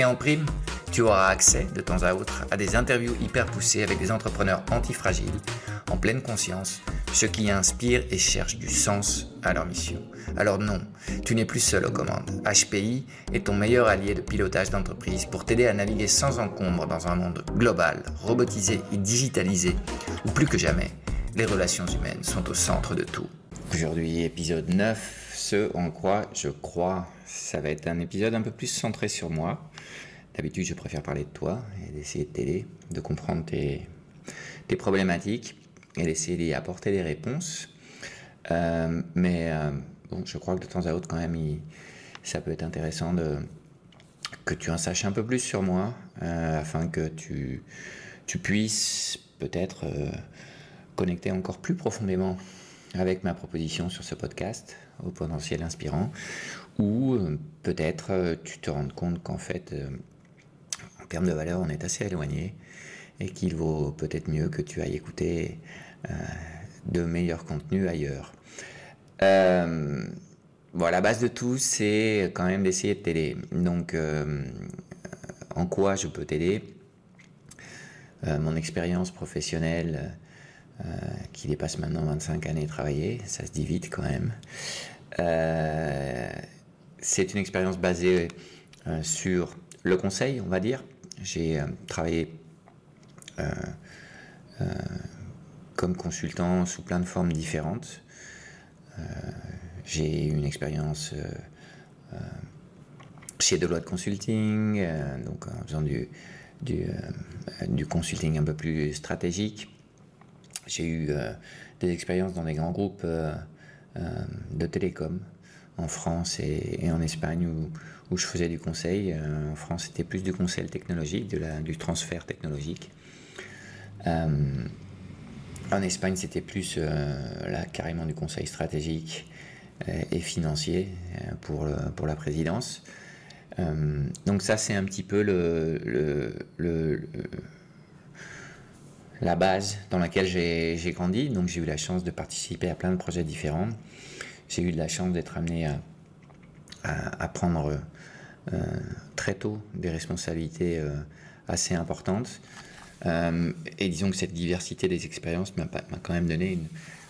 Et en prime, tu auras accès de temps à autre à des interviews hyper poussées avec des entrepreneurs antifragiles, en pleine conscience, ceux qui inspirent et cherchent du sens à leur mission. Alors non, tu n'es plus seul aux commandes. HPI est ton meilleur allié de pilotage d'entreprise pour t'aider à naviguer sans encombre dans un monde global, robotisé et digitalisé, où plus que jamais, les relations humaines sont au centre de tout. Aujourd'hui, épisode 9, ce en quoi je crois, ça va être un épisode un peu plus centré sur moi. D'habitude, je préfère parler de toi et d'essayer de t'aider, de comprendre tes, problématiques et d'essayer d'y apporter des réponses. Euh, mais euh, je crois que de temps à autre, quand même, ça peut être intéressant de, que tu en saches un peu plus sur moi, euh, afin que tu puisses peut-être connecter encore plus profondément avec ma proposition sur ce podcast au potentiel inspirant, ou peut-être tu te rends compte qu'en fait, termes de valeur, on est assez éloigné et qu'il vaut peut-être mieux que tu ailles écouter euh, de meilleurs contenus ailleurs. Euh, la base de tout, c'est quand même d'essayer de t'aider. Donc, euh, en quoi je peux t'aider? Mon expérience professionnelle, qui dépasse maintenant 25 années travaillées, ça se dit vite quand même. C'est une expérience basée sur le conseil, on va dire, j'ai euh, travaillé euh, euh, comme consultant sous plein de formes différentes. j'ai eu une expérience chez Deloitte Consulting, donc en faisant du, consulting un peu plus stratégique. J'ai eu des expériences dans des grands groupes de télécom en France et, en Espagne où, je faisais du conseil. Euh, en France, c'était plus du conseil technologique, de la, du transfert technologique. Euh, en Espagne, c'était plus euh, là, carrément du conseil stratégique et financier pour, pour la présidence. donc ça, c'est un petit peu le, la base dans laquelle j'ai grandi. Donc j'ai eu la chance de participer à plein de projets différents j'ai eu de la chance d'être amené à, prendre euh, très tôt des responsabilités euh, assez importantes. Euh, et disons que cette diversité des expériences m'a quand même donné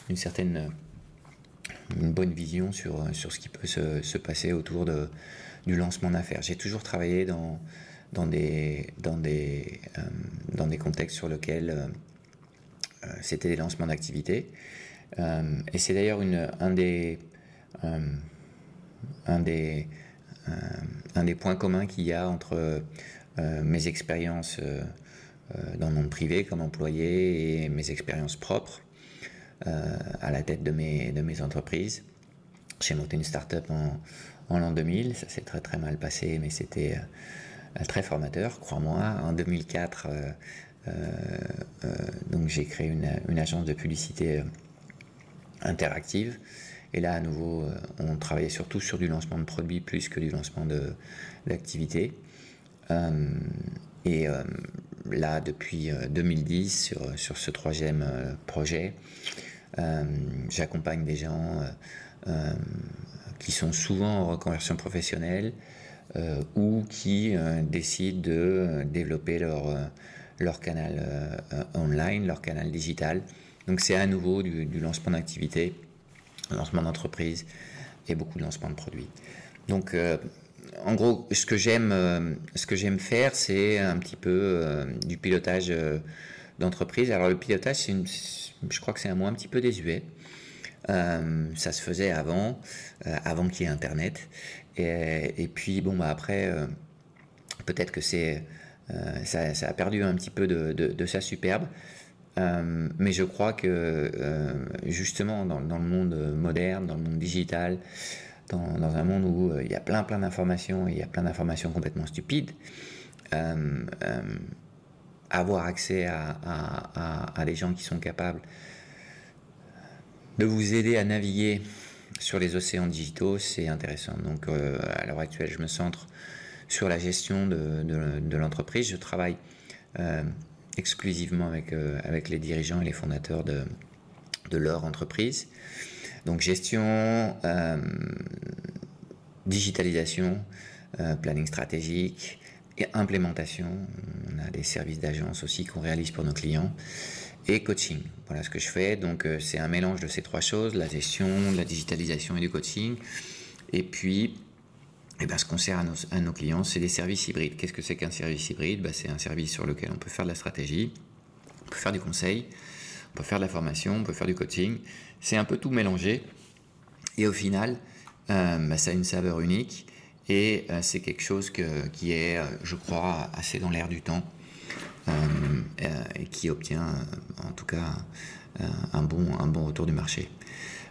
une, certaine, une bonne vision sur, sur ce qui peut se, passer autour du lancement d'affaires. J'ai toujours travaillé dans, dans, des, dans, des, dans des contextes sur lesquels c'était des lancements d'activités. et c'est d'ailleurs un des euh, un, des, euh, un des points communs qu'il y a entre euh, mes expériences dans le monde privé comme employé et mes expériences propres à la tête de mes, de mes entreprises. J'ai monté une start-up en, en l'an 2000, ça s'est très très mal passé, mais c'était très formateur, crois-moi. En 2004, donc j'ai créé une, agence de publicité interactive et là, à nouveau, euh, on travaillait surtout sur du lancement de produits plus que du lancement d'activités. Euh, et euh, là, depuis 2010, sur, sur ce troisième projet, j'accompagne des gens qui sont souvent en reconversion professionnelle ou qui décident de développer leur, leur canal online, leur canal digital. Donc c'est à nouveau du, du lancement d'activités lancement d'entreprise et beaucoup de lancement de produits. Donc, euh, en gros, ce que j'aime, euh, ce que j'aime faire, c'est un petit peu euh, du pilotage d'entreprise. Alors le pilotage, une, je crois que c'est un mot un petit peu désuet. ça se faisait avant, avant qu'il y ait Internet. Et, puis bon, bah après, peut-être que c'est ça, a perdu un petit peu de sa superbe. Euh, mais je crois que euh, justement dans, le monde moderne, dans le monde digital, dans, un monde où euh, il y a plein plein d'informations, il y a plein d'informations complètement stupides, avoir accès à, des gens qui sont capables de vous aider à naviguer sur les océans digitaux, c'est intéressant. Donc à l'heure actuelle, je me centre sur la gestion de, l'entreprise. Je travaille exclusivement avec, euh, avec les dirigeants et les fondateurs de, de leur entreprise. Donc gestion, euh, digitalisation, euh, planning stratégique et implémentation. On a des services d'agence aussi qu'on réalise pour nos clients. Et coaching. Voilà ce que je fais. Donc c'est un mélange de ces trois choses, la gestion, la digitalisation et du coaching. Et puis eh ben, ce qu'on sert à nos, clients, c'est des services hybrides. Qu'est-ce que c'est qu'un service hybride? Ben, C'est un service sur lequel on peut faire de la stratégie, on peut faire du conseil, on peut faire de la formation, on peut faire du coaching. C'est un peu tout mélangé. Et au final, euh, ben, ça a une saveur unique. Et euh, c'est quelque chose qui est, euh, je crois, assez dans l'air du temps. Et qui obtient, en tout cas, un, bon, un bon retour du marché.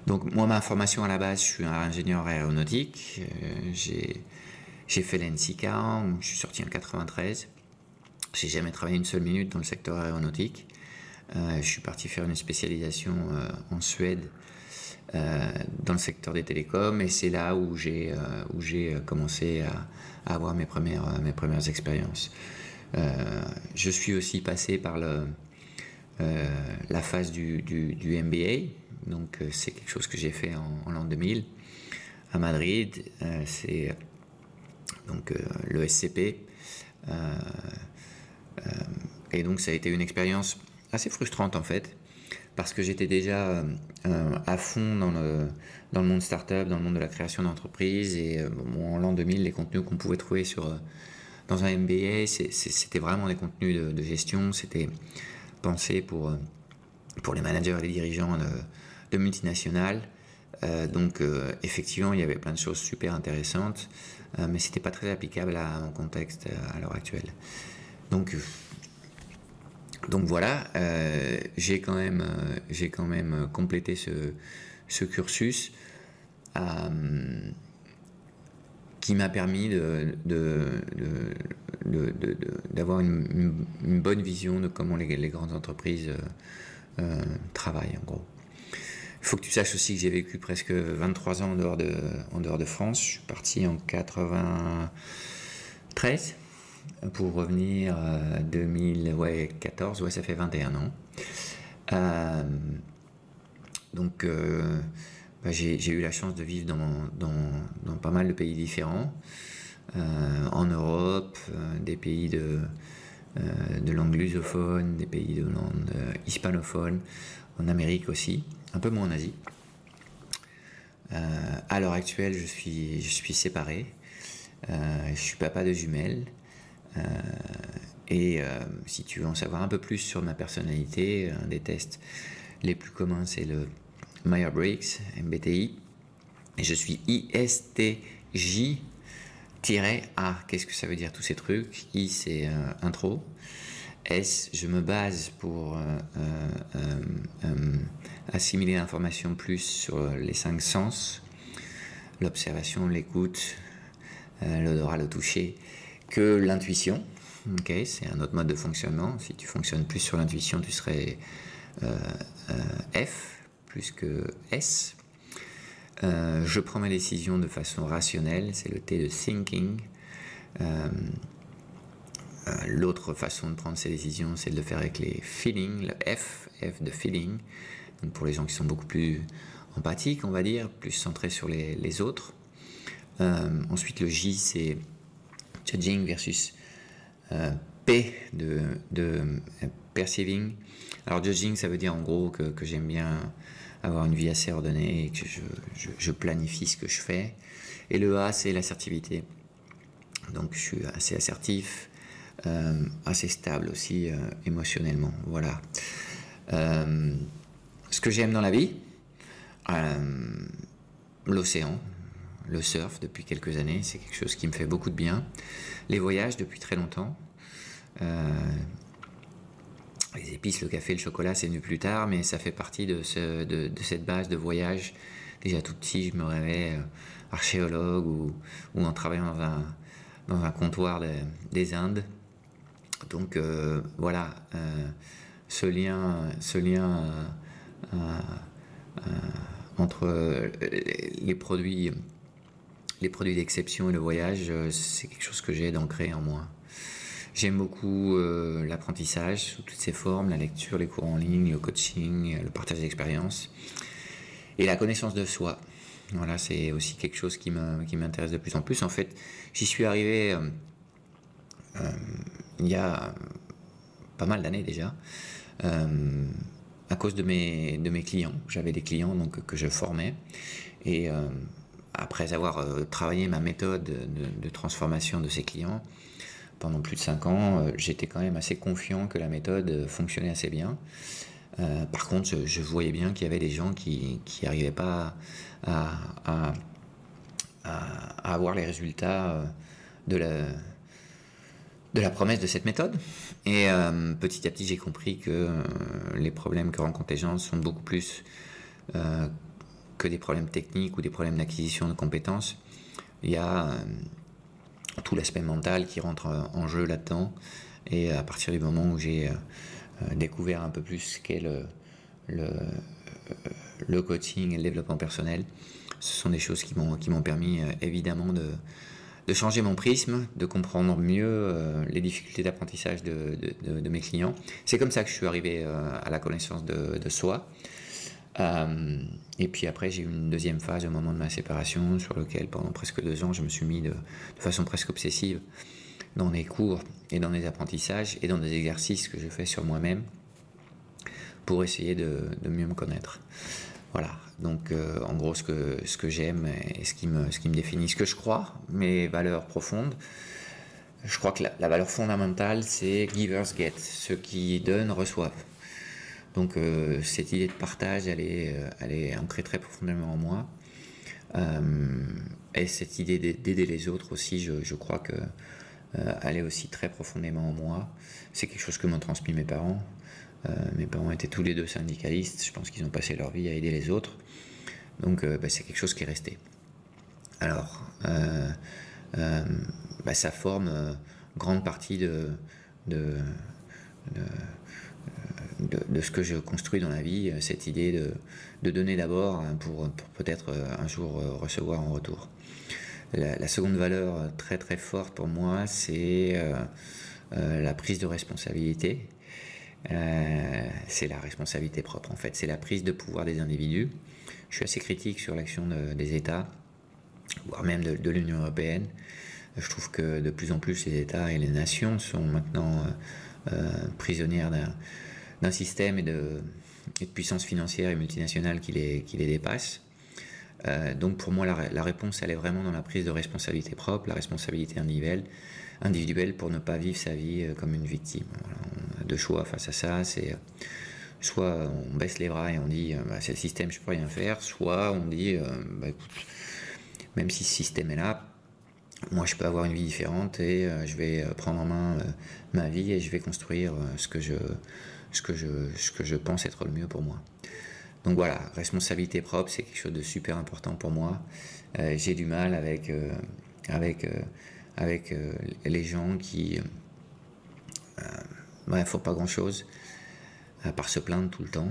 Donc moi, ma formation à la base, je suis ingénieur aéronautique. Euh, j'ai fait l'NCK, je suis sorti en 93. J'ai jamais travaillé une seule minute dans le secteur aéronautique. Euh, je suis parti faire une spécialisation euh, en Suède dans le secteur des télécoms et c'est là où j'ai où commencé à, avoir mes premières mes premières expériences. Je suis aussi passé par le la phase du, MBA, donc euh, c'est quelque chose que j'ai fait en, l'an 2000 à Madrid. Euh, c'est donc euh, le SCP. et donc ça a été une expérience assez frustrante en fait parce que j'étais déjà à fond dans le, dans le monde startup, dans le monde de la création d'entreprise. Et en l'an 2000, les contenus qu'on pouvait trouver sur, dans un MBA, c'était vraiment des contenus de, gestion. C'était pensé pour, pour les managers et les dirigeants de, multinationales. Euh, donc euh, effectivement, il y avait plein de choses super intéressantes, euh, mais c'était pas très applicable à mon contexte à l'heure actuelle. Donc donc voilà, j'ai quand même quand même complété ce cursus qui m'a permis de, d'avoir une, bonne vision de comment les, grandes entreprises travaillent en gros. Il faut que tu saches aussi que j'ai vécu presque 23 ans en dehors de, en dehors de France. Je suis parti en 93 pour revenir en 2014, ouais, ça fait 21 ans. Euh, donc, euh, bah, j'ai eu la chance de vivre dans, pas mal de pays différents, euh, en Europe, des pays de, de langue lusophone, des pays de langue hispanophone, en Amérique aussi un peu moins en Asie. Euh, à l'heure actuelle, je suis, je suis séparé. Euh, je suis papa de jumelles. Euh, et si tu veux en savoir un peu plus sur ma personnalité, un des tests les plus communs, c'est le Myers-Briggs, MBTI. Et je suis ISTJ-A. Qu'est-ce que ça veut dire tous ces trucs? I, c'est intro. S, je me base pour assimiler l'information plus sur les cinq sens, l'observation, l'écoute, euh, l'odorat, le toucher, que l'intuition. Ok, c'est un autre mode de fonctionnement. Si tu fonctionnes plus sur l'intuition, tu serais euh, euh, F plus que S. je prends mes décisions de façon rationnelle, c'est le T de thinking. L'autre façon de prendre ses décisions, c'est de le faire avec les feelings, le F, F de feeling pour les gens qui sont beaucoup plus empathiques, on va dire, plus centrés sur les, autres. Euh, ensuite, le J, c'est judging versus euh, P de, euh, perceiving. Alors, judging, ça veut dire en gros que, j'aime bien avoir une vie assez ordonnée et que je, planifie ce que je fais. Et le A, c'est l'assertivité. Donc, je suis assez assertif, assez stable aussi émotionnellement. Voilà. ce que j'aime dans la vie, l'océan, le surf depuis quelques années, c'est quelque chose qui me fait beaucoup de bien. Les voyages depuis très longtemps. Les épices, le café, le chocolat, c'est venu plus tard, mais ça fait partie de, cette base de voyage. Déjà tout petit, je me rêvais archéologue ou, en travaillant dans un, comptoir des Indes. Donc euh, voilà, euh, ce lien, euh, entre les produits, les produits d'exception et le voyage, c'est quelque chose que j'ai d'ancré en moi. J'aime beaucoup l'apprentissage sous toutes ses formes, la lecture, les cours en ligne, le coaching, le partage d'expériences et la connaissance de soi. Voilà, c'est aussi quelque chose qui m'intéresse de plus en plus. En fait, j'y suis arrivé euh, euh, il y a pas mal d'années déjà, euh, à cause de mes, de mes clients. J'avais des clients donc, que je formais. Et après avoir travaillé ma méthode de, transformation de ces clients pendant plus de 5 ans, j'étais quand même assez confiant que la méthode fonctionnait assez bien. Euh, par contre, je, voyais bien qu'il y avait des gens qui n'arrivaient pas à, avoir les résultats euh, de la, promesse de cette méthode. Et euh, petit à petit, j'ai compris que les problèmes que rencontrent les gens sont beaucoup plus que des problèmes techniques ou des problèmes d'acquisition de compétences. Il y a tout l'aspect mental qui rentre en jeu là-dedans. Et à partir du moment où j'ai euh, découvert un peu ce qu'est le, coaching et le développement personnel. Ce sont des choses qui m'ont, permis euh, évidemment de, de changer mon prisme, de comprendre mieux euh, les difficultés d'apprentissage de, de, mes clients. C'est comme ça que je suis arrivé à la connaissance de, soi. Et puis après, j'ai eu une deuxième phase au moment de ma séparation, sur lequel pendant presque deux ans, je me suis mis de, façon presque obsessive dans des cours et dans des apprentissages et dans des exercices que je fais sur moi-même pour essayer de, mieux me connaître. Voilà, donc euh, en gros ce que, ce que j'aime et ce qui, me, ce qui me définit, ce que je crois, mes valeurs profondes. Je crois que la, valeur fondamentale c'est givers get, ceux qui donnent reçoivent. Donc euh, cette idée de partage, elle est, euh, elle est ancrée très profondément en moi. et cette idée d'aider les autres aussi, je, crois que euh, aller aussi très profondément en moi. C'est quelque chose que m'ont transmis mes parents. Euh, mes parents étaient tous les deux syndicalistes. Je pense qu'ils ont passé leur vie à aider les autres. Donc euh, bah, c'est quelque chose qui est resté. Alors, bah, ça forme grande partie de, ce que je construis dans la vie, cette idée de, de donner d'abord pour, pour peut-être un jour recevoir en retour. La, seconde valeur très très forte pour moi, c'est euh, euh, la prise de responsabilité. Euh, c'est la responsabilité propre en fait, c'est la prise de pouvoir des individus. Je suis assez critique sur l'action des États, voire même de, l'Union européenne. Je trouve que de plus en plus les États et les nations sont maintenant prisonnières d'un système et de, puissance financière et multinationale qui les, qui les dépasse. Euh, donc pour moi, la, réponse, elle est vraiment dans la prise de responsabilité propre, la responsabilité individuelle, individuelle pour ne pas vivre sa vie euh, comme une victime. on a deux choix face à ça, c'est euh, soit on baisse les bras et on dit bah, c'est le système, je peux rien faire, soit on dit bah, même si ce système est là, moi je peux avoir une vie différente et je vais prendre en main ma vie et je vais construire ce que je, ce que je, ce que je pense être le mieux pour moi. Donc voilà, responsabilité propre, c'est quelque chose de super important pour moi. Euh, j'ai du mal avec, euh, avec, euh, avec les gens qui ne font pas grand-chose, à part se plaindre tout le temps,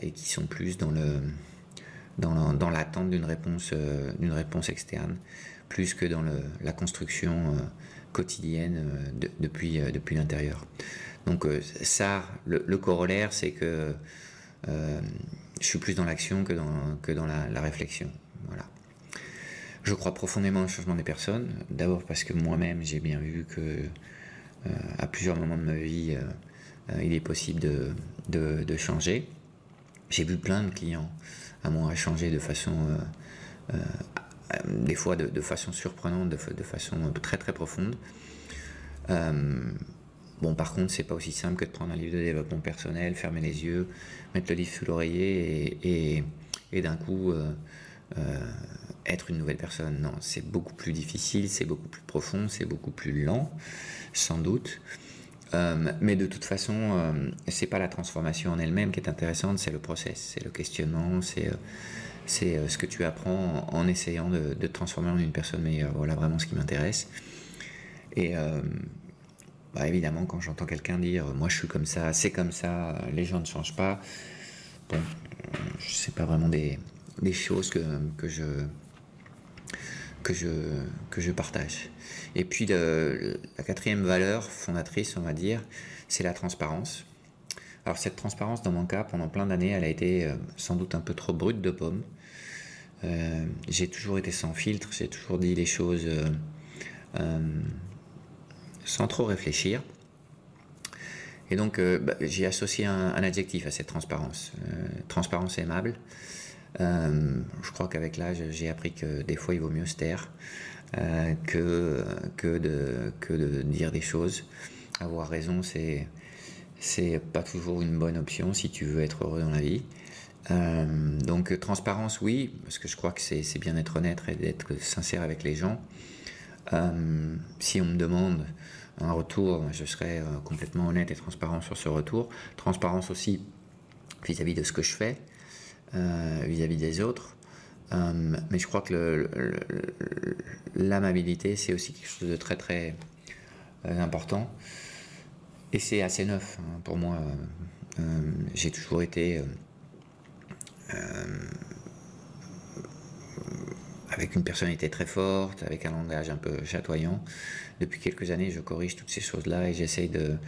et qui sont plus dans le dans l'attente d'une réponse, d'une réponse externe, plus que dans le, la construction quotidienne depuis, depuis l'intérieur. Donc ça, le corollaire, c'est que euh, je suis plus dans l'action que dans, la, réflexion. Voilà. Je crois profondément au changement des personnes. D'abord parce que moi-même, j'ai bien vu que euh, à plusieurs moments de ma vie, euh, il est possible de, changer. J'ai vu plein de clients à moi changer de façon, des fois de, façon surprenante, de, façon très très profonde. Bon, par contre, c'est pas aussi simple que de prendre un livre de développement personnel, fermer les yeux, mettre le livre sous l'oreiller et, et, d'un coup être une nouvelle personne. Non, c'est beaucoup plus difficile, c'est beaucoup plus profond, c'est beaucoup plus lent, sans doute. Euh, mais de toute façon, euh, c'est pas la transformation en elle-même qui est intéressante, c'est le process, c'est le questionnement, c'est euh, ce que tu apprends en, essayant de, de, transformer en une personne meilleure. Voilà vraiment ce qui m'intéresse. Bah, évidemment, quand j'entends quelqu'un dire moi je suis comme ça, c'est comme ça, les gens ne changent pas, bon, sais pas vraiment des, choses que, je je, je partage. Et puis la quatrième valeur fondatrice, on va dire, c'est la transparence. Alors cette transparence, dans mon cas, pendant plein d'années, elle a été euh, sans doute un peu trop brute de pomme. Euh, j'ai toujours été sans filtre, j'ai toujours dit les choses euh, sans trop réfléchir. Et donc bah, j'ai associé un, adjectif à cette transparence. transparence aimable. Euh, je crois qu'avec l'âge, j'ai appris que des fois, il vaut mieux se taire euh, que, de, dire des choses. Avoir raison, c'est c'est pas toujours une bonne option si tu veux être heureux dans la vie. Euh, donc transparence, oui, parce que je crois que c'est bien d'être honnête et d'être sincère avec les gens. si on me demande un retour, je serai complètement honnête et transparent sur ce retour. Transparence aussi vis-à-vis -vis de ce que je fais. Euh, vis-à-vis des autres. Euh, mais je crois que l'amabilité, c'est aussi quelque chose de très très euh, important. Et c'est assez neuf hein, pour moi. J'ai toujours été avec une personnalité très forte, avec un langage un peu chatoyant. Depuis quelques années, je corrige toutes ces choses-là et j'essaye de,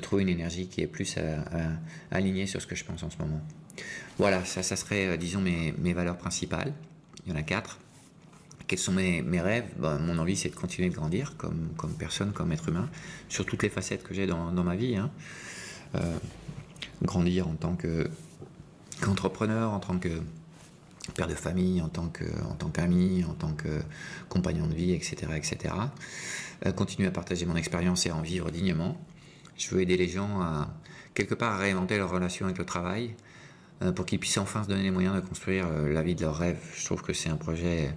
trouver une énergie qui est plus alignée sur ce que je pense en ce moment. Voilà, ça, ça serait, euh, disons, mes, valeurs principales. Il y en a quatre. Quels sont mes, rêves? Ben, Mon envie, c'est de continuer de grandir comme, comme personne, comme être humain, sur toutes les facettes que j'ai dans, ma vie. Hein. Euh, grandir en tant qu'entrepreneur, en tant que père de famille, en tant que, en tant qu'ami, en tant que compagnon de vie, etc., etc. Euh, continuer à partager mon expérience et à en vivre dignement. Je veux aider les gens à quelque part à réinventer leur relation avec le travail, euh, pour qu'ils puissent enfin se donner les moyens de construire euh, la vie de leurs rêves. Je trouve que c'est un projet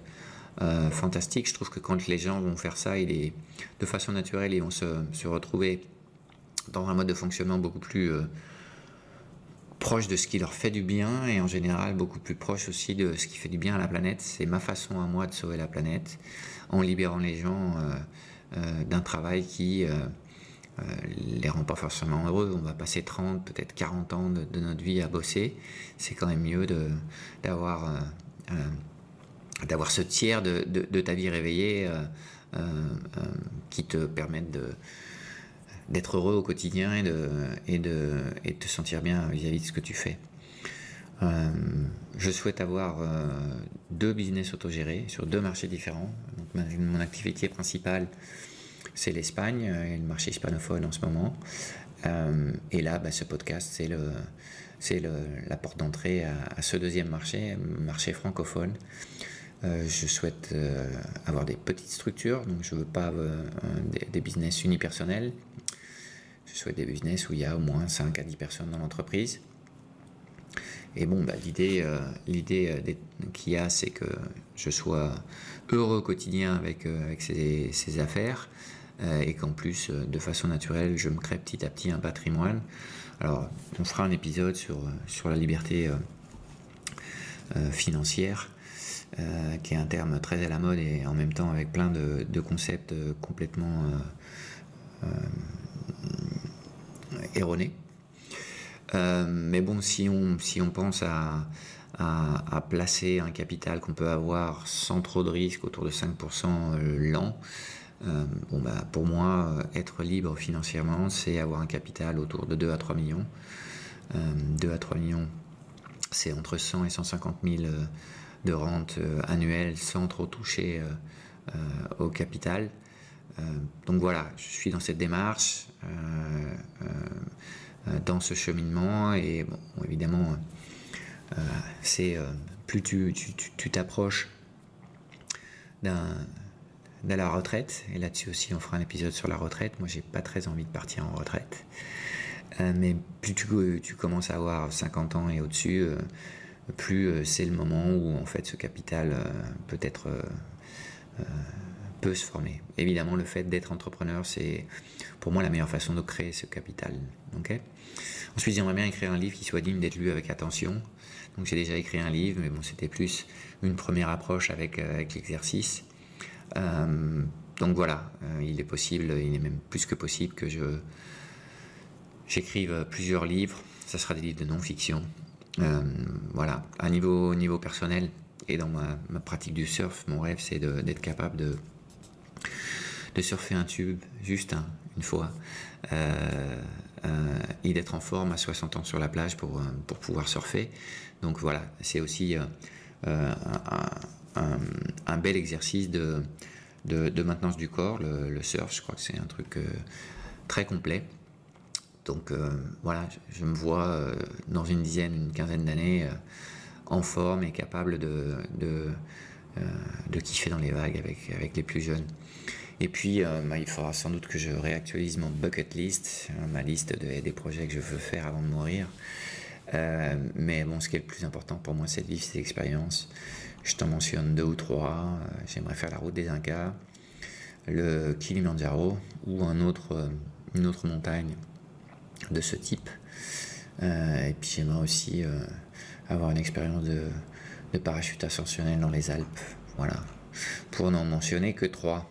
fantastique. Je trouve que quand les gens vont faire ça, il est, de façon naturelle, ils vont se, retrouver dans un mode de fonctionnement beaucoup plus proche de ce qui leur fait du bien et en général beaucoup plus proche aussi de ce qui fait du bien à la planète. C'est ma façon à moi de sauver la planète en libérant les gens d'un travail qui euh, les rend pas forcément heureux. On va passer 30, peut-être 40 ans de, notre vie à bosser. C'est quand même mieux d'avoir euh, euh, d'avoir ce tiers de, ta vie réveillée qui te permettent d'être heureux au quotidien et de, et de, et te sentir bien vis-à-vis de ce que tu fais. je souhaite avoir deux business autogérés sur deux marchés différents. Mon activité principale, c'est l'Espagne et le marché hispanophone en ce moment. Euh, et là, bah, ce podcast, c'est la porte d'entrée à, ce deuxième marché, marché francophone. Euh, je souhaite euh, avoir des petites structures, donc je ne veux pas des, business unipersonnels. Je souhaite des business où il y a au moins 5 à 10 personnes dans l'entreprise. Et bon, bah, l'idée, l'idée qu'il y a, c'est que je sois heureux au quotidien avec, avec ces, affaires, euh, et qu'en plus, euh, de façon naturelle, je me crée petit à petit un patrimoine. Alors, on fera un épisode sur, euh, la liberté financière, qui est un terme très à la mode et en même temps avec plein de concepts complètement erronés. Mais bon, si on, si on pense à, placer un capital qu'on peut avoir sans trop de risques, autour de 5% l'an, euh, bon, bah, pour moi, euh, être libre financièrement, c'est avoir un capital autour de 2 à 3 millions. 2 euh, à 3 millions, c'est entre 100 et 150 000 de rente annuelle sans trop toucher au capital. donc voilà, je suis dans cette démarche, dans ce cheminement, et bon, évidemment, c'est plus tu t'approches d'un de la retraite. Et là-dessus aussi, on fera un épisode sur la retraite. Moi, j'ai pas très envie de partir en retraite. Euh, mais plus tu, tu, commences à avoir 50 ans et au-dessus, euh, plus euh, c'est le moment où en fait ce capital peut être peut se former. Évidemment, le fait d'être entrepreneur, c'est pour moi la meilleure façon de créer ce capital. Ensuite, j'aimerais bien écrire un livre qui soit digne d'être lu avec attention. Donc j'ai déjà écrit un livre, mais bon, c'était plus une première approche avec, avec l'exercice. Euh, donc voilà, euh, il est possible, il est même plus que possible que je j'écrive plusieurs livres. Ça sera des livres de non-fiction. Euh, voilà, à niveau, niveau personnel et dans ma, pratique du surf, mon rêve c'est d'être capable de, de surfer un tube juste une fois et d'être en forme à 60 ans sur la plage pour, pour pouvoir surfer. Donc voilà, c'est aussi un, bel exercice de, de, maintenance du corps, le, surf. Je crois que c'est un truc euh, très complet. Donc euh, voilà, je, me vois euh, dans une dizaine, une quinzaine d'années en forme et capable de, de, kiffer dans les vagues avec, avec les plus jeunes. Et puis, bah, il faudra sans doute que je réactualise mon bucket list, ma liste des projets que je veux faire avant de mourir. mais bon, ce qui est le plus important pour moi, c'est de vivre ces expériences. Je t'en mentionne deux ou trois. Euh, j'aimerais faire la route des Incas, le Kilimanjaro ou un autre, euh, une autre montagne de ce type. Euh, et puis j'aimerais aussi avoir une expérience de, de, parachute ascensionnel dans les Alpes. Voilà. Pour n'en mentionner que trois.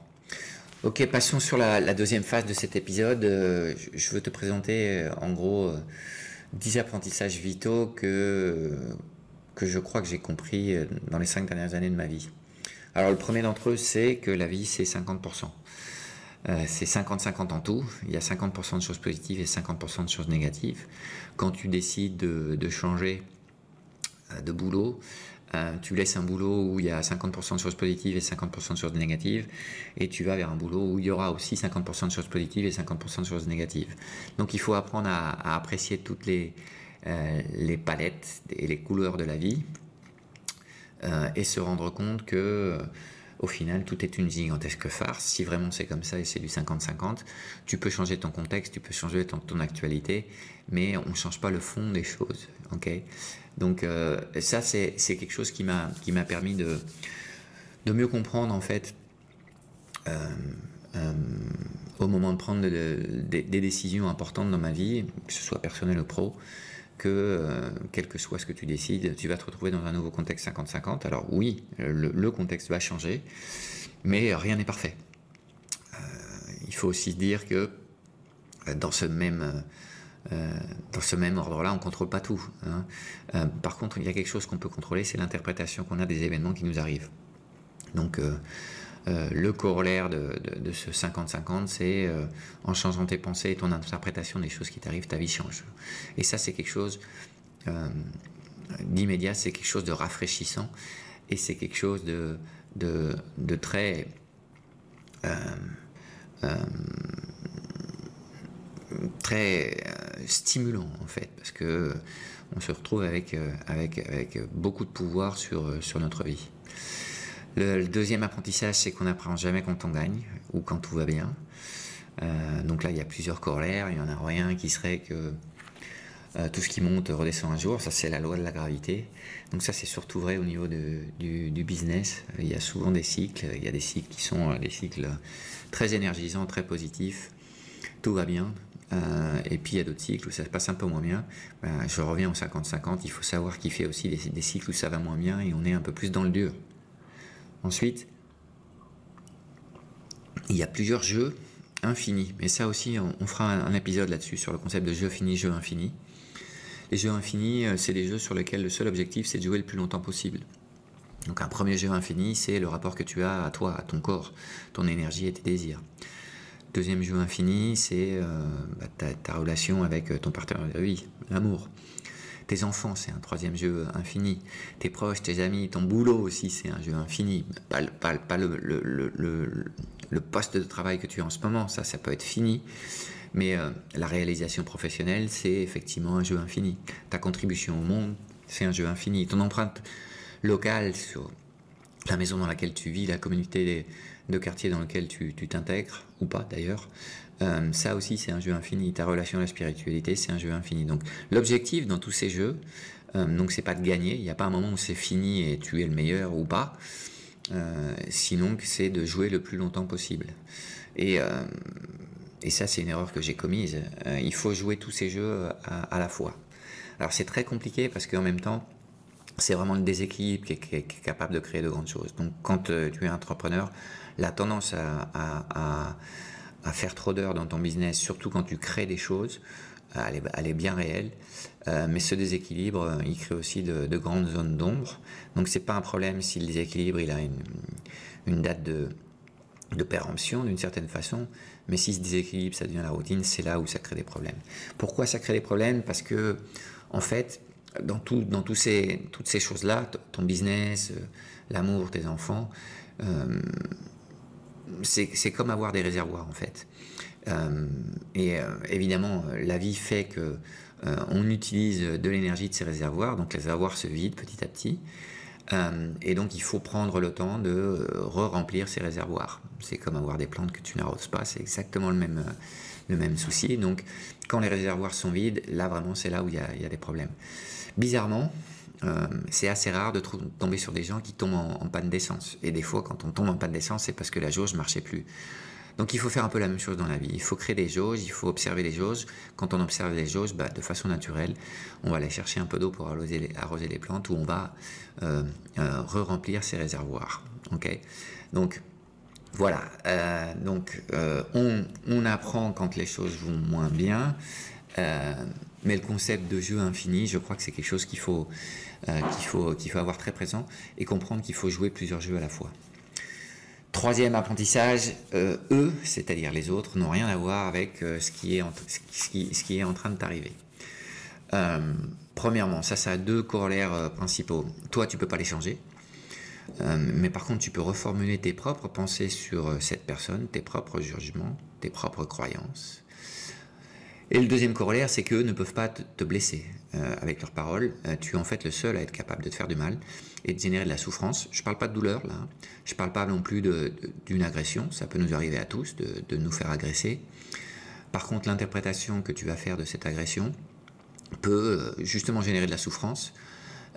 Ok, passons sur la, deuxième phase de cet épisode. je veux te présenter en gros 10 apprentissages vitaux que que je crois que j'ai compris euh, dans les cinq dernières années de ma vie. Alors le premier d'entre eux, c'est que la vie, c'est 50%. Euh, c'est 50-50 en tout. Il y a 50% de choses positives et 50% de choses négatives. Quand tu décides de, changer euh, de boulot, tu laisses un boulot où il y a 50% de choses positives et 50% de choses négatives, et tu vas vers un boulot où il y aura aussi 50% de choses positives et 50% de choses négatives. Donc il faut apprendre à apprécier toutes les, euh, les palettes et les couleurs de la vie euh, et se rendre compte que euh, au final, tout est une gigantesque farce. Si vraiment c'est comme ça et c'est du 50-50, tu peux changer ton contexte, tu peux changer ton, actualité, mais on ne change pas le fond des choses. ok? Donc ça, c'est quelque chose qui m'a permis de, de mieux comprendre en fait au moment de prendre des décisions importantes dans ma vie, que ce soit personnel ou pro, que euh, quel que soit ce que tu décides, tu vas te retrouver dans un nouveau contexte 50-50. Alors oui, le, contexte va changer, mais rien n'est parfait. Euh, il faut aussi dire que euh, dans ce même, ce même ordre-là, on ne contrôle pas tout. Hein. par contre, il y a quelque chose qu'on peut contrôler, c'est l'interprétation qu'on a des événements qui nous arrivent. Donc euh, le corollaire de, ce 50-50, c'est euh, en changeant tes pensées et ton interprétation des choses qui t'arrivent, ta vie change. Et ça, c'est quelque chose euh, d'immédiat, c'est quelque chose de rafraîchissant et c'est quelque chose de, très stimulant en fait parce que on se retrouve avec, beaucoup de pouvoir sur notre vie. Le, deuxième apprentissage, c'est qu'on n'apprend jamais quand on gagne ou quand tout va bien. Euh, donc là, il y a plusieurs corollaires. Il y en a rien qui serait que euh, tout ce qui monte redescend un jour. Ça, c'est la loi de la gravité. Donc ça, c'est surtout vrai au niveau du, business. Il y a souvent des cycles. Il y a des cycles qui sont euh, des cycles très énergisants, très positifs. Tout va bien. et puis il y a d'autres cycles où ça se passe un peu moins bien. je reviens au 50-50. Il faut savoir qu'il fait aussi des cycles où ça va moins bien et on est un peu plus dans le dur. Ensuite, il y a plusieurs jeux infinis. Mais ça aussi, on, fera un, épisode là-dessus, sur le concept de jeu fini, jeu infini. Les jeux infinis, euh, c'est des jeux sur lesquels le seul objectif, c'est de jouer le plus longtemps possible. Donc un premier jeu infini, c'est le rapport que tu as à toi, à ton corps, ton énergie et tes désirs. Deuxième jeu infini, c'est euh, bah, ta, relation avec euh, ton partenaire de vie, l'amour. Tes enfants, c'est un troisième jeu infini. Tes proches, tes amis, ton boulot aussi, c'est un jeu infini. Pas, le, poste de travail que tu as en ce moment, ça, ça peut être fini. Mais euh, la réalisation professionnelle, c'est effectivement un jeu infini. Ta contribution au monde, c'est un jeu infini. Ton empreinte locale sur la maison dans laquelle tu vis, la communauté de quartier dans laquelle tu t'intègres, ou pas d'ailleurs. Euh, ça aussi, c'est un jeu infini. Ta relation à la spiritualité, c'est un jeu infini. Donc, l'objectif dans tous ces jeux, euh, donc c'est pas de gagner. Il n'y a pas un moment où c'est fini et tu es le meilleur ou pas. Euh, sinon, c'est de jouer le plus longtemps possible. Et, ça, c'est une erreur que j'ai commise. il faut jouer tous ces jeux à, la fois. Alors, c'est très compliqué parce qu'en même temps, c'est vraiment le déséquilibre qui est, capable de créer de grandes choses. Donc, quand tu es entrepreneur, la tendance à faire trop d'heures dans ton business, surtout quand tu crées des choses, elle est, bien réelle. Euh, mais ce déséquilibre, euh, il crée aussi de, grandes zones d'ombre. Donc c'est pas un problème si le déséquilibre il a une, date de, péremption d'une certaine façon. Mais si ce déséquilibre ça devient la routine, c'est là où ça crée des problèmes. Pourquoi ça crée des problèmes? Parce que en fait, dans, tout, dans tous ces, toutes ces choses-là, ton business, euh, l'amour, tes enfants, c'est comme avoir des réservoirs en fait. Euh, et euh, évidemment, la vie fait que euh, on utilise de l'énergie de ces réservoirs, donc les réservoirs se vident petit à petit. et donc il faut prendre le temps de re-remplir ces réservoirs. C'est comme avoir des plantes que tu n'arroses pas, c'est exactement le même, le même souci. Donc quand les réservoirs sont vides, là vraiment c'est là où il y, a, des problèmes. Bizarrement, c'est assez rare de tomber sur des gens qui tombent en, panne d'essence. Et des fois, quand on tombe en panne d'essence, c'est parce que la jauge ne marchait plus. Donc il faut faire un peu la même chose dans la vie. Il faut créer des jauges, il faut observer les jauges. Quand on observe les jauges, bah, de façon naturelle, on va aller chercher un peu d'eau pour arroser les, plantes ou on va euh, euh, re-remplir ces réservoirs. Ok? Donc voilà. Euh, donc on, on, apprend quand les choses vont moins bien. mais le concept de jeu infini, je crois que c'est quelque chose qu'il faut, qu'il faut, faut avoir très présent et comprendre qu'il faut jouer plusieurs jeux à la fois. Troisième apprentissage, euh, eux, c'est-à-dire les autres, n'ont rien à voir avec euh, ce, qui est en, ce, qui, ce, qui, est en train de t'arriver. Euh, premièrement, ça, ça a deux corollaires principaux. Toi, tu peux pas les changer. mais par contre, tu peux reformuler tes propres pensées sur cette personne, tes propres jugements, tes propres croyances. Et le deuxième corollaire, c'est qu'eux ne peuvent pas te, blesser avec leurs paroles. tu es en fait le seul à être capable de te faire du mal et de générer de la souffrance. Je ne parle pas de douleur là, hein. je ne parle pas non plus d'une agression, ça peut nous arriver à tous de, nous faire agresser. Par contre, l'interprétation que tu vas faire de cette agression peut euh, justement générer de la souffrance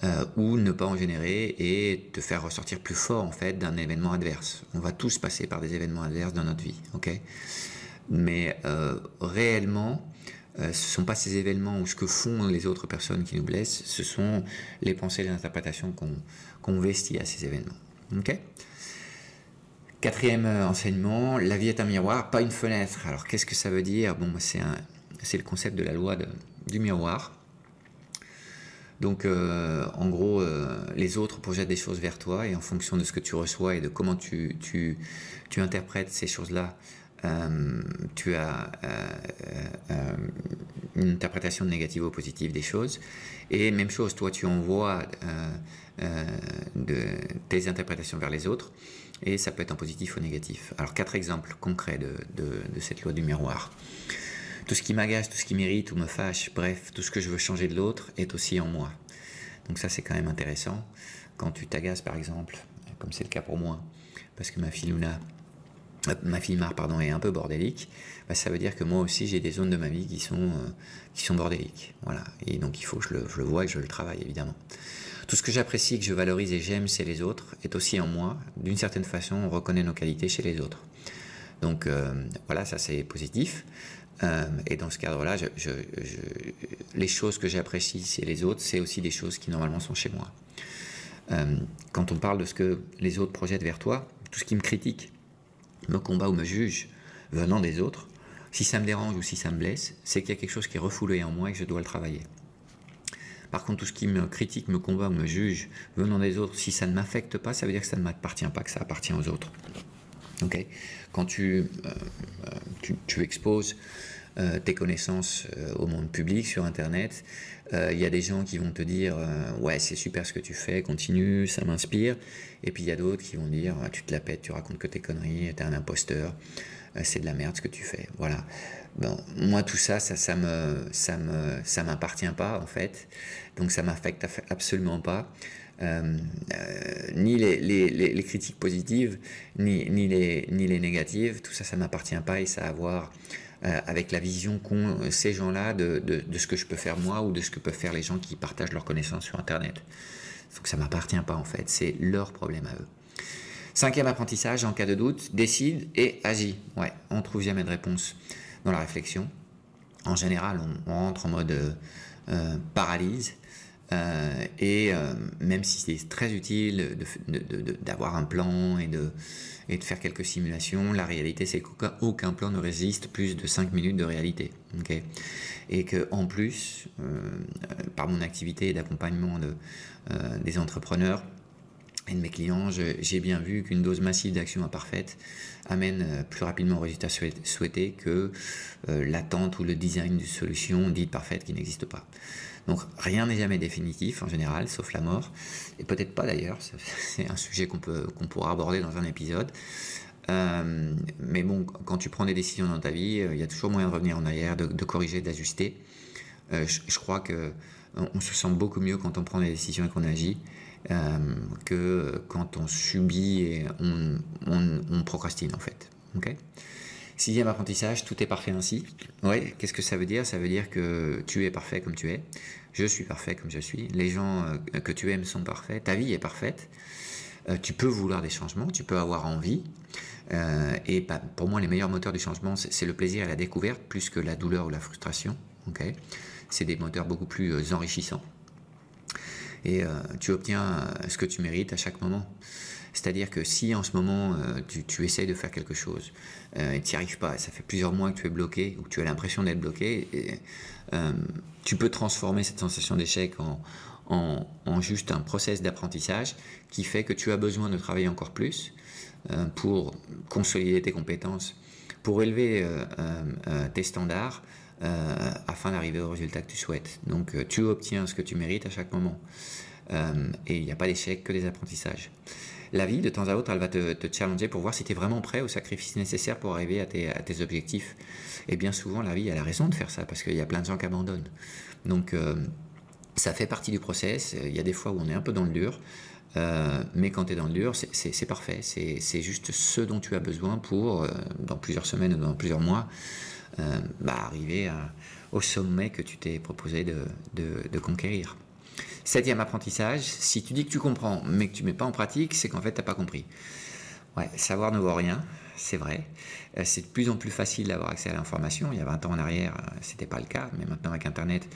euh, ou ne pas en générer et te faire ressortir plus fort en fait d'un événement adverse. On va tous passer par des événements adverses dans notre vie, ok? Mais euh, réellement, euh, ce ne sont pas ces événements ou ce que font les autres personnes qui nous blessent, ce sont les pensées, les interprétations qu'on vestit à ces événements. Quatrième euh, enseignement, la vie est un miroir, pas une fenêtre. Alors qu'est-ce que ça veut dire? Bon, bah, c'est le concept de la loi du miroir. Donc, en gros, les autres projettent des choses vers toi et en fonction de ce que tu reçois et de comment tu, tu interprètes ces choses-là, euh, tu as euh, euh, une interprétation négative ou positive des choses. Et même chose, toi, tu envoies de, tes interprétations vers les autres, et ça peut être en positif ou négatif. Alors, quatre exemples concrets de, cette loi du miroir. Tout ce qui m'agace, tout ce qui m'irrite ou me fâche, bref, tout ce que je veux changer de l'autre est aussi en moi. Donc ça, c'est quand même intéressant. Quand tu t'agaces, par exemple, comme c'est le cas pour moi, parce que ma fille Luna ma fille Mar pardon, est un peu bordélique, bah, ça veut dire que moi aussi j'ai des zones de ma vie qui sont, euh, qui sont bordéliques. Voilà. Et donc il faut que je le, je le vois et que je le travaille évidemment. Tout ce que j'apprécie, que je valorise et j'aime chez les autres est aussi en moi. D'une certaine façon, on reconnaît nos qualités chez les autres. Donc euh, voilà, ça c'est positif. Euh, et dans ce cadre-là, les choses que j'apprécie chez les autres, c'est aussi des choses qui normalement sont chez moi. quand on parle de ce que les autres projettent vers toi, tout ce qui me critique, me combat ou me juge venant des autres, si ça me dérange ou si ça me blesse, c'est qu'il y a quelque chose qui est refoulé en moi et que je dois le travailler. Par contre, tout ce qui me critique, me combat ou me juge venant des autres, si ça ne m'affecte pas, ça veut dire que ça ne m'appartient pas, que ça appartient aux autres. Ok? Quand tu, euh, tu, exposes euh, tes connaissances euh, au monde public sur Internet. Il euh, y a des gens qui vont te dire ouais c'est super ce que tu fais, continue, ça m'inspire. Et puis il y a d'autres qui vont dire ah, tu te la pètes, tu racontes que tes conneries, t'es un imposteur, c'est de la merde ce que tu fais. Voilà. Bon, moi tout ça, ça, ça me, ça me, ça m'appartient pas en fait. Donc ça m'affecte absolument pas. ni les, critiques positives, ni, ni, les, ni les négatives, tout ça, ça m'appartient pas et ça a à voir avec la vision qu'ont ces gens-là de, de, ce que je peux faire moi ou de ce que peuvent faire les gens qui partagent leurs connaissances sur Internet. Donc ça m'appartient pas en fait, c'est leur problème à eux. Cinquième apprentissage, en cas de doute, décide et agit. Ouais, on trouve jamais de réponse dans la réflexion. En général, on, rentre en mode euh, euh, paralyse. Euh, et même si c'est très utile d'avoir un plan et de, et de faire quelques simulations, la réalité c'est qu'aucun plan ne résiste plus de 5 minutes de réalité. et que en plus, par mon activité d'accompagnement de, des entrepreneurs, et de mes clients, j'ai bien vu qu'une dose massive d'action imparfaite amène euh, plus rapidement au résultat souhaité que euh, l'attente ou le design d'une solution dite parfaite qui n'existe pas. Donc rien n'est jamais définitif en général, sauf la mort, et peut-être pas d'ailleurs, c'est un sujet qu'on pourra aborder dans un épisode. Euh, mais bon, quand tu prends des décisions dans ta vie, il y a toujours moyen de revenir en arrière, de, corriger, d'ajuster. je, je, crois que on se sent beaucoup mieux quand on prend des décisions et qu'on agit euh, que quand on subit et on, procrastine en fait. Sixième apprentissage, tout est parfait ainsi. Ouais, qu'est-ce que ça veut dire? Ça veut dire que tu es parfait comme tu es. Je suis parfait comme je suis. Les gens euh, que tu aimes sont parfaits. Ta vie est parfaite. Euh, tu peux vouloir des changements, tu peux avoir envie. et pour moi, les meilleurs moteurs du changement, c'est le plaisir et la découverte plus que la douleur ou la frustration. c'est des moteurs beaucoup plus enrichissants et euh, tu obtiens euh, ce que tu mérites à chaque moment. C'est-à-dire que si en ce moment euh, tu, essayes de faire quelque chose et tu n'y arrives pas, ça fait plusieurs mois que tu es bloqué ou que tu as l'impression d'être bloqué, et, tu peux transformer cette sensation d'échec en, en, juste un process d'apprentissage qui fait que tu as besoin de travailler encore plus pour consolider tes compétences, pour élever tes standards, euh, afin d'arriver au résultat que tu souhaites. Donc euh, tu obtiens ce que tu mérites à chaque moment. Euh, et il n'y a pas d'échec que des apprentissages. La vie, de temps à autre, elle va te, challenger pour voir si tu es vraiment prêt au sacrifice nécessaire pour arriver à tes, objectifs. Et bien souvent, la vie, elle a raison de faire ça parce qu'il y a plein de gens qui abandonnent. Donc, ça fait partie du process. Il y a des fois où on est un peu dans le dur. mais quand tu es dans le dur, c'est parfait. C'est juste ce dont tu as besoin pour, dans plusieurs semaines ou dans plusieurs mois, euh, bah, arriver au sommet que tu t'es proposé de, conquérir. Septième apprentissage, si tu dis que tu comprends mais que tu ne mets pas en pratique, c'est qu'en fait tu n'as pas compris. Savoir ne vaut rien, c'est vrai. Euh, c'est de plus en plus facile d'avoir accès à l'information. Il y a 20 ans en arrière, euh, c'était pas le cas, mais maintenant avec Internet,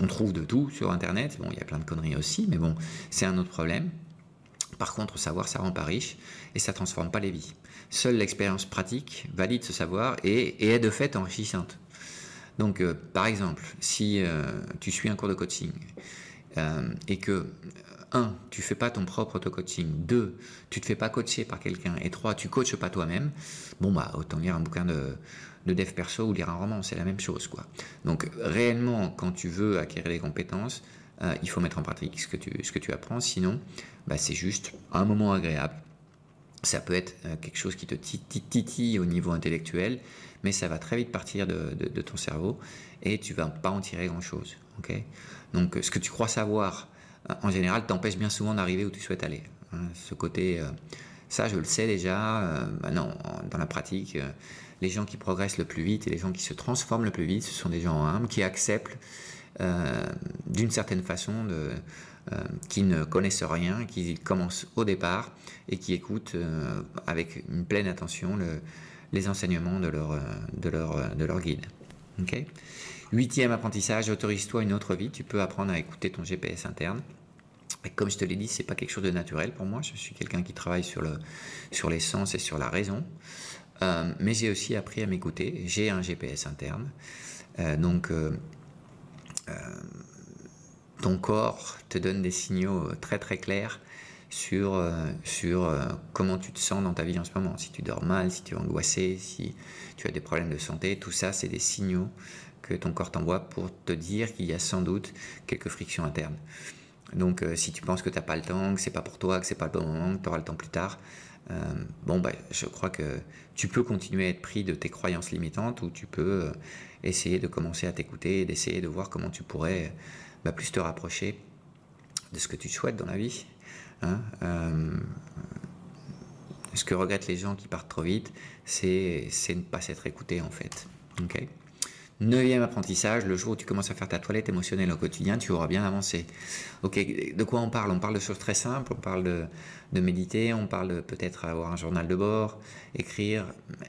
on trouve de tout sur Internet. Bon, il y a plein de conneries aussi, mais bon, c'est un autre problème. Par contre, savoir, ça rend pas riche et ça transforme pas les vies. Seule l'expérience pratique valide ce savoir et, est de fait enrichissante. Donc, euh, par exemple, si euh, tu suis un cours de coaching euh, et que, un, tu fais pas ton propre auto-coaching, deux, tu te fais pas coacher par quelqu'un, et trois, tu coaches pas toi-même, bon, bah, autant lire un bouquin de, de dev perso ou lire un roman, c'est la même chose, quoi. Donc, réellement, quand tu veux acquérir des compétences, il faut mettre en pratique ce que tu, ce que tu apprends, sinon, bah, c'est juste un moment agréable ça peut être euh, quelque chose qui te titille au niveau intellectuel, mais ça va très vite partir de, ton cerveau et tu vas pas en tirer grand-chose. Donc ce que tu crois savoir, euh, en général, t'empêche bien souvent d'arriver où tu souhaites aller. Hein. ce côté, euh, ça je le sais déjà, bah non, dans la pratique, les gens qui progressent le plus vite et les gens qui se transforment le plus vite, ce sont des gens qui acceptent d'une certaine façon de euh, qui ne connaissent rien, qui commencent au départ et qui écoutent euh, avec une pleine attention les enseignements de leur, euh, de leur, de leur guide. Huitième apprentissage, autorise-toi une autre vie. Tu peux apprendre à écouter ton GPS interne. Et comme je te l'ai dit, c'est pas quelque chose de naturel pour moi. Je suis quelqu'un qui travaille sur, le, sur les sens et sur la raison. mais j'ai aussi appris à m'écouter. J'ai un GPS interne. donc, ton corps te donne des signaux euh, très très clairs sur, euh, euh, comment tu te sens dans ta vie en ce moment. Si tu dors mal, si tu es angoissé, si tu as des problèmes de santé, tout ça, c'est des signaux que ton corps t'envoie pour te dire qu'il y a sans doute quelques frictions internes. Donc si tu penses que tu n'as pas le temps, que c'est pas pour toi, que c'est pas le bon moment, que tu auras le temps plus tard, bon, bah, je crois que tu peux continuer à être pris de tes croyances limitantes ou tu peux essayer de commencer à t'écouter et d'essayer de voir comment tu pourrais plus te rapprocher de ce que tu souhaites dans la vie. Hein, ce que regrettent les gens qui partent trop vite, c'est ne pas s'être écouté en fait. ok? Neuvième apprentissage, le jour où tu commences à faire ta toilette émotionnelle au quotidien, tu auras bien avancé. Ok, de quoi on parle? On parle de choses très simples, on parle de, méditer, on parle peut-être avoir un journal de bord, écrire,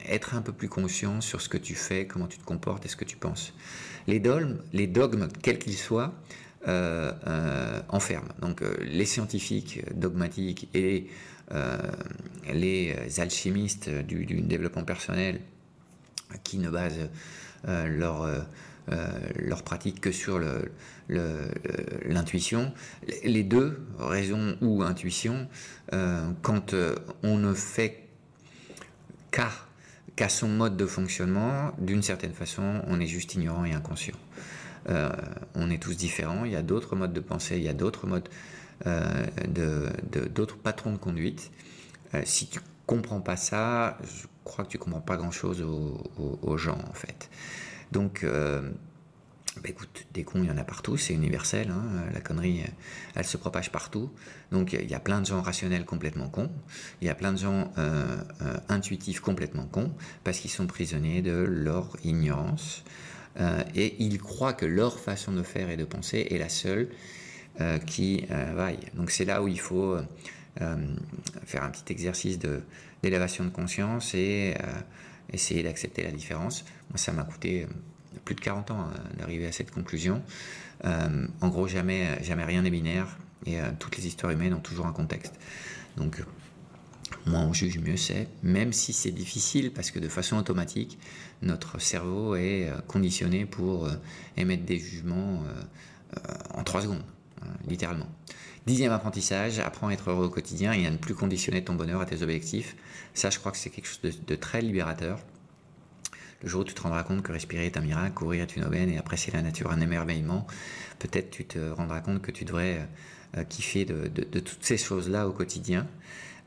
être un peu plus conscient sur ce que tu fais, comment tu te comportes et ce que tu penses. Les dogmes quels qu'ils soient, euh, euh, enferment. Donc euh, les scientifiques dogmatiques et les alchimistes du, développement personnel qui ne basent leur, pratique que sur l'intuition. Les deux, raison ou intuition, quand on ne fait qu'à son mode de fonctionnement, d'une certaine façon, on est juste ignorant et inconscient. On est tous différents, il y a d'autres modes de pensée, il y a d'autres modes, d'autres patrons de conduite. si tu comprends pas ça, je crois que tu comprends pas grand-chose aux, gens en fait. Donc, euh, bah, écoute, des cons, il y en a partout, c'est universel, hein, la connerie, elle se propage partout. Donc il y a plein de gens rationnels complètement cons, il y a plein de gens euh, euh, intuitifs complètement cons, parce qu'ils sont prisonniers de leur ignorance, et ils croient que leur façon de faire et de penser est la seule qui vaille. Donc c'est là où il faut faire un petit exercice d'élévation de, conscience et essayer d'accepter la différence. Moi, ça m'a coûté euh, plus de 40 ans euh, d'arriver à cette conclusion. Euh, en gros, jamais, jamais rien n'est binaire et toutes les histoires humaines ont toujours un contexte. Donc, moins on juge, mieux c'est, même si c'est difficile parce que de façon automatique, notre cerveau est conditionné pour émettre des jugements en 3 secondes, hein, littéralement. Dixième apprentissage, apprends à être heureux au quotidien et à ne plus conditionner ton bonheur à tes objectifs. Ça, je crois que c'est quelque chose de, très libérateur. Le jour où tu te rendras compte que respirer est un miracle, courir est une aubaine et apprécier la nature un émerveillement, peut-être tu te rendras compte que tu devrais euh, kiffer de, toutes ces choses-là au quotidien.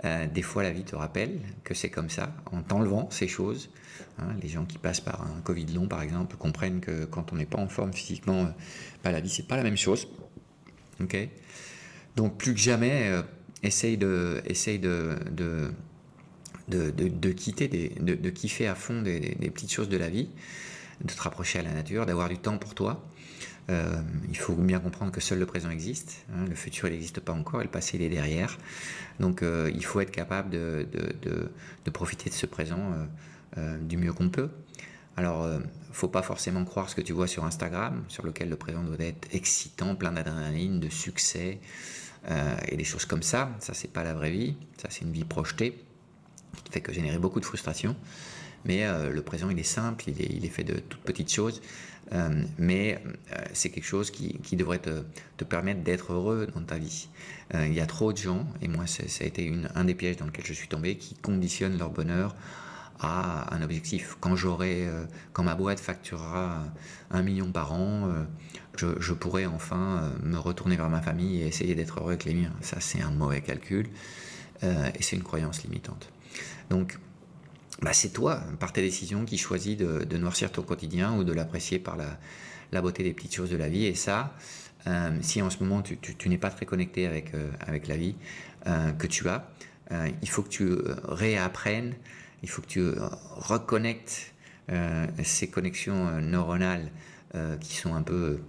Euh, des fois, la vie te rappelle que c'est comme ça, en t'enlevant ces choses. Hein. les gens qui passent par un Covid long, par exemple, comprennent que quand on n'est pas en forme physiquement, euh, bah, la vie, c'est pas la même chose. ok? Donc plus que jamais, euh, essaye de, essaye de, de, de, quitter, de, kiffer à fond des, petites choses de la vie, de te rapprocher à la nature, d'avoir du temps pour toi. Euh, il faut bien comprendre que seul le présent existe, hein. le futur n'existe pas encore, et le passé il est derrière. Donc euh, il faut être capable de, de profiter de ce présent du mieux qu'on peut. Alors, faut pas forcément croire ce que tu vois sur Instagram, sur lequel le présent doit être excitant, plein d'adrénaline, de succès, euh, et des choses comme ça. Ça, c'est pas la vraie vie. Ça, c'est une vie projetée qui fait que générer beaucoup de frustration. Mais euh, le présent, il est simple, il est, fait de toutes petites choses. Euh, mais c'est quelque chose qui, devrait te, permettre d'être heureux dans ta vie. il y a trop de gens, et moi, ça a été un des pièges dans lequel je suis tombé, qui conditionnent leur bonheur à un objectif. Quand j'aurai, quand ma boîte facturera un million par an, je, pourrais enfin euh, me retourner vers ma famille et essayer d'être heureux avec les miens. Ça, c'est un mauvais calcul euh, et c'est une croyance limitante. Donc, bah, c'est toi, par tes décisions, qui choisis de, noircir ton quotidien ou de l'apprécier par la, beauté des petites choses de la vie. Et ça, euh, si en ce moment tu, n'es pas très connecté avec, avec la vie que tu as, il faut que tu réapprennes, il faut que tu reconnectes ces connexions neuronales qui sont un peu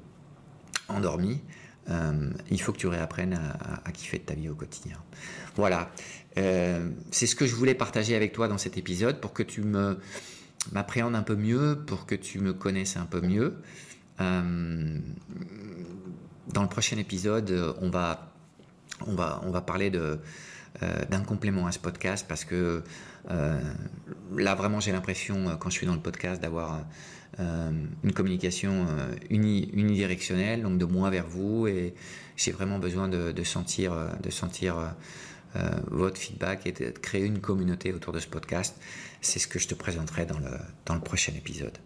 endormi, euh, il faut que tu réapprennes à, kiffer de ta vie au quotidien. Voilà, euh, c'est ce que je voulais partager avec toi dans cet épisode pour que tu me m'appréhendes un peu mieux, pour que tu me connaisses un peu mieux. Euh, dans le prochain épisode, on va, on va, on va parler de, d'un complément à ce podcast parce que là vraiment j'ai l'impression quand je suis dans le podcast d'avoir une communication euh, unidirectionnelle, donc de moi vers vous, et j'ai vraiment besoin de, sentir, de sentir euh, votre feedback et de créer une communauté autour de ce podcast. C'est ce que je te présenterai dans le, dans le prochain épisode.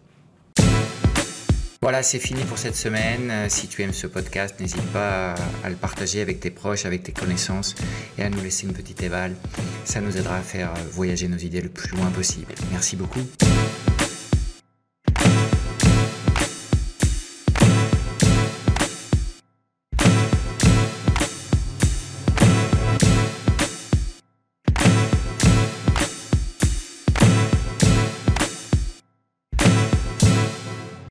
Voilà, c'est fini pour cette semaine. Si tu aimes ce podcast, n'hésite pas à le partager avec tes proches, avec tes connaissances et à nous laisser une petite éval. Ça nous aidera à faire voyager nos idées le plus loin possible. Merci beaucoup.